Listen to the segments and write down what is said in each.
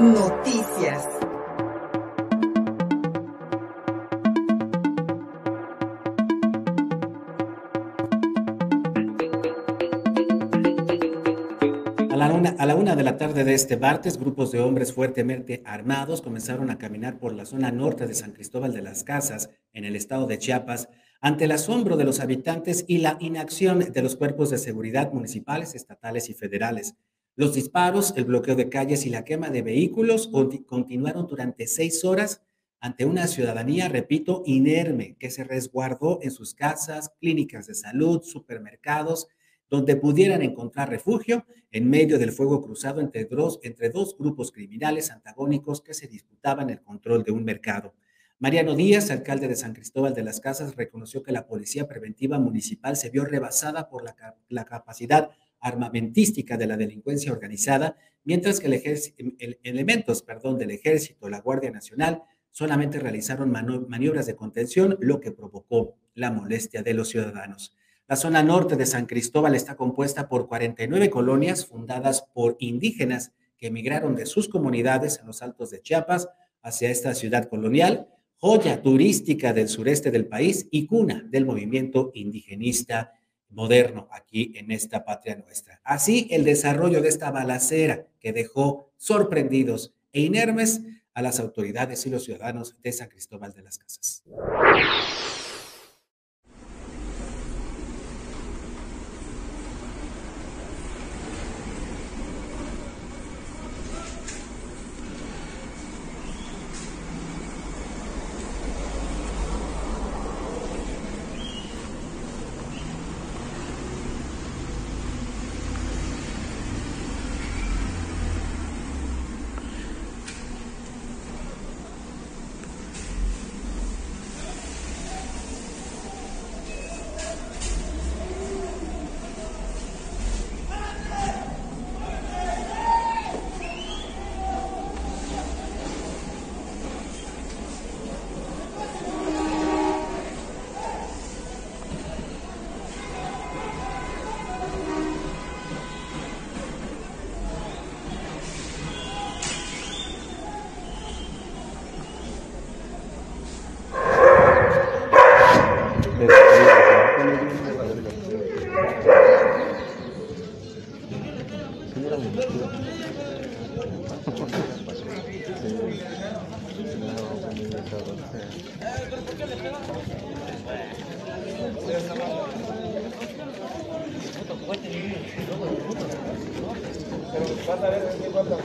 Noticias. A la, una, de la tarde de este martes, grupos de hombres fuertemente armados comenzaron a caminar por la zona norte de San Cristóbal de las Casas, en el estado de Chiapas, ante el asombro de los habitantes y la inacción de los cuerpos de seguridad municipales, estatales y federales. Los disparos, el bloqueo de calles y la quema de vehículos continuaron durante seis horas ante una ciudadanía, repito, inerme, que se resguardó en sus casas, clínicas de salud, supermercados, donde pudieran encontrar refugio en medio del fuego cruzado entre dos, entre dos grupos criminales antagónicos que se disputaban el control de un mercado. Mariano Díaz, alcalde de San Cristóbal de las Casas, reconoció que la Policía Preventiva Municipal se vio rebasada por la, capacidad armamentística de la delincuencia organizada, mientras que el elementos perdón, del Ejército, la Guardia Nacional, solamente realizaron maniobras de contención, lo que provocó la molestia de los ciudadanos. La zona norte de San Cristóbal está compuesta por 49 colonias fundadas por indígenas que emigraron de sus comunidades en los altos de Chiapas hacia esta ciudad colonial joya turística del sureste del país y cuna del movimiento indigenista moderno aquí en esta patria nuestra. Así, el desarrollo de esta balacera que dejó sorprendidos e inermes a las autoridades y los ciudadanos de San Cristóbal de las Casas. Pero falta ver qué falta.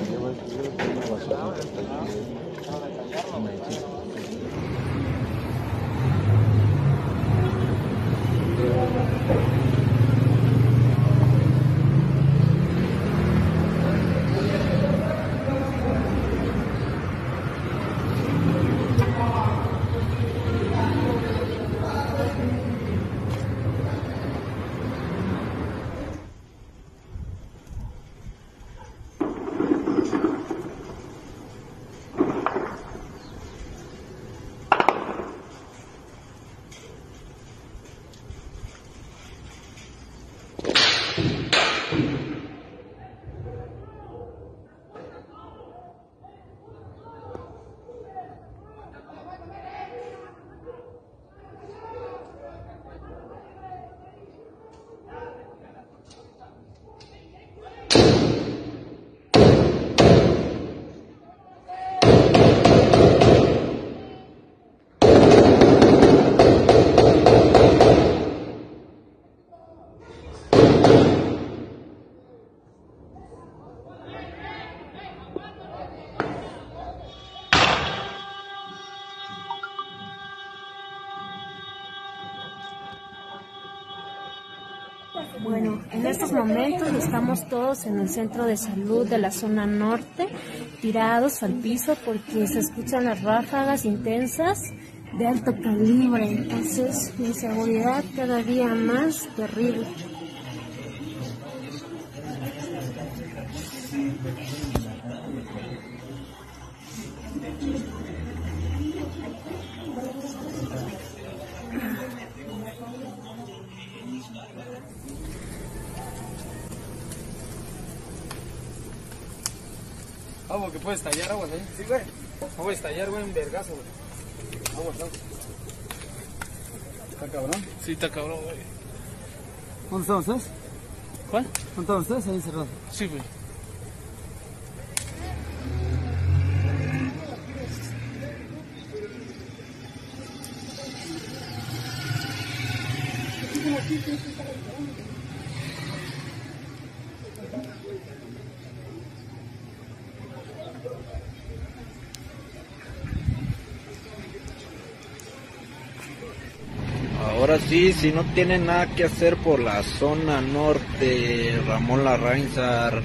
Bueno, en estos momentos estamos todos en el centro de salud de la zona norte, tirados al piso porque se escuchan las ráfagas intensas de alto calibre. Entonces, mi seguridad cada día más terrible. Agua que puede estallar, agua ahí. Sí, güey. Agua a estallar, güey, un vergazo, güey. Agua, agua. ¿Está cabrón? Sí, está cabrón, güey. ¿Dónde están ustedes? ¿Cuál? ¿Dónde están ustedes? Ahí encerrados. Sí, güey. Ahora sí, si no tienen nada que hacer por la zona norte, Ramón Larrainzar,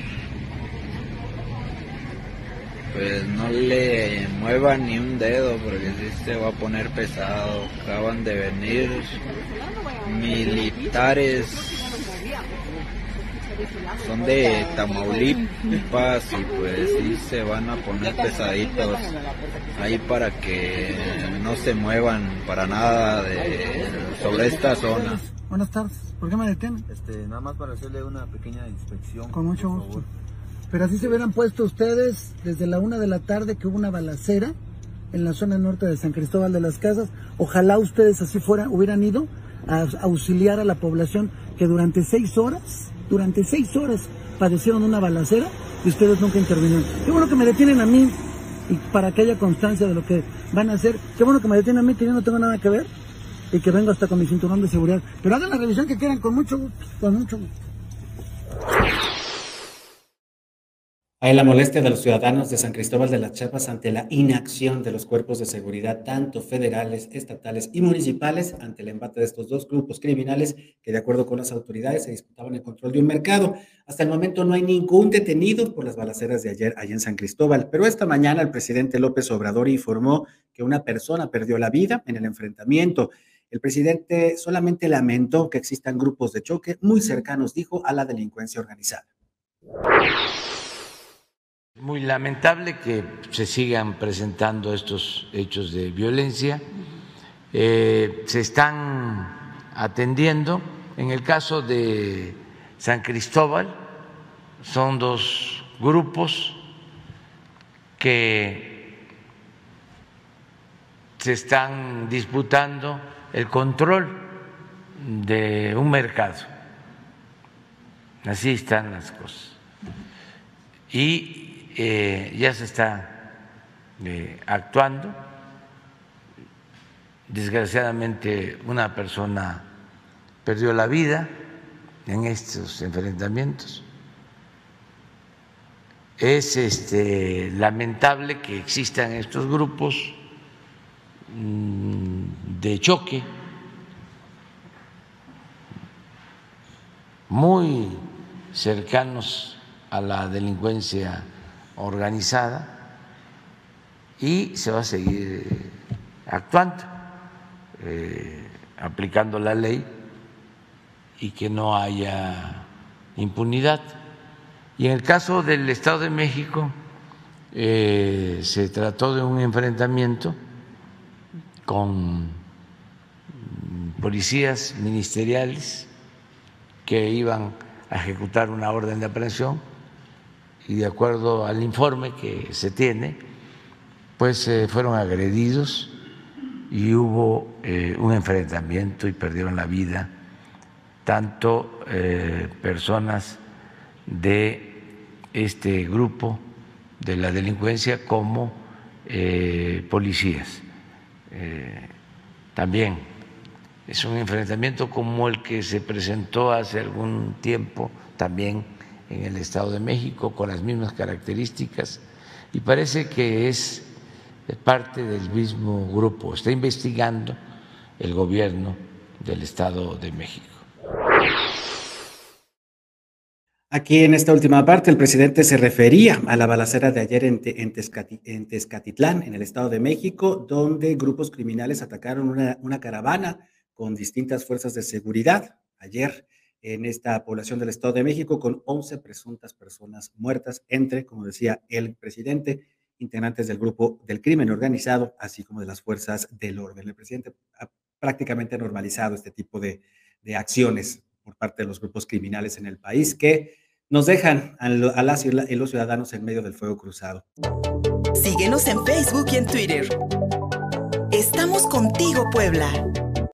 pues no le muevan ni un dedo porque si se va a poner pesado. Acaban de venir militares, son de Tamaulipas y pues sí se van a poner pesaditos ahí para que no se muevan para nada de, sobre esta zona. Buenas tardes. ¿Por qué me detienen? Este, nada más para hacerle una pequeña inspección. Con mucho gusto. Pero así se hubieran puesto ustedes desde la una de la tarde que hubo una balacera en la zona norte de San Cristóbal de las Casas. Ojalá ustedes así fueran, hubieran ido a auxiliar a la población que durante seis horas, durante seis horas padecieron una balacera y ustedes nunca intervinieron. Qué bueno que me detienen a mí y para que haya constancia de lo que van a hacer. Qué bueno que me detienen a mí que yo no tengo nada que ver y que vengo hasta con mi cinturón de seguridad. Pero hagan la revisión que quieran con mucho con mucho gusto. Hay la molestia de los ciudadanos de San Cristóbal de las Chiapas ante la inacción de los cuerpos de seguridad, tanto federales, estatales y municipales, ante el embate de estos dos grupos criminales que, de acuerdo con las autoridades, se disputaban el control de un mercado. Hasta el momento no hay ningún detenido por las balaceras de ayer allá en San Cristóbal, pero esta mañana el presidente López Obrador informó que una persona perdió la vida en el enfrentamiento. El presidente solamente lamentó que existan grupos de choque muy cercanos, dijo, a la delincuencia organizada. Muy lamentable que se sigan presentando estos hechos de violencia. Eh, se están atendiendo. En el caso de San Cristóbal, son dos grupos que se están disputando el control de un mercado. Así están las cosas. Y eh, ya se está eh, actuando. Desgraciadamente una persona perdió la vida en estos enfrentamientos. Es este, lamentable que existan estos grupos mm, de choque muy cercanos a la delincuencia organizada y se va a seguir eh, actuando, eh, aplicando la ley y que no haya impunidad. Y en el caso del Estado de México eh, se trató de un enfrentamiento con policías ministeriales que iban a ejecutar una orden de aprehensión y de acuerdo al informe que se tiene, pues eh, fueron agredidos y hubo eh, un enfrentamiento y perdieron la vida tanto eh, personas de este grupo de la delincuencia como policías. también es un enfrentamiento como el que se presentó hace algún tiempo también en el Estado de México con las mismas características y parece que es parte del mismo grupo. Está investigando el gobierno del Estado de México. Aquí en esta última parte, el presidente se refería a la balacera de ayer en, en en Tezcatitlán, en el Estado de México, donde grupos criminales atacaron una caravana con distintas fuerzas de seguridad ayer en esta población del Estado de México, con 11 presuntas personas muertas, entre, como decía el presidente, integrantes del grupo del crimen organizado, así como de las fuerzas del orden. El presidente ha prácticamente normalizado este tipo de, acciones por parte de los grupos criminales en el país que nos dejan a, las y los ciudadanos en medio del fuego cruzado. Síguenos en Facebook y en Twitter. Estamos contigo, Puebla.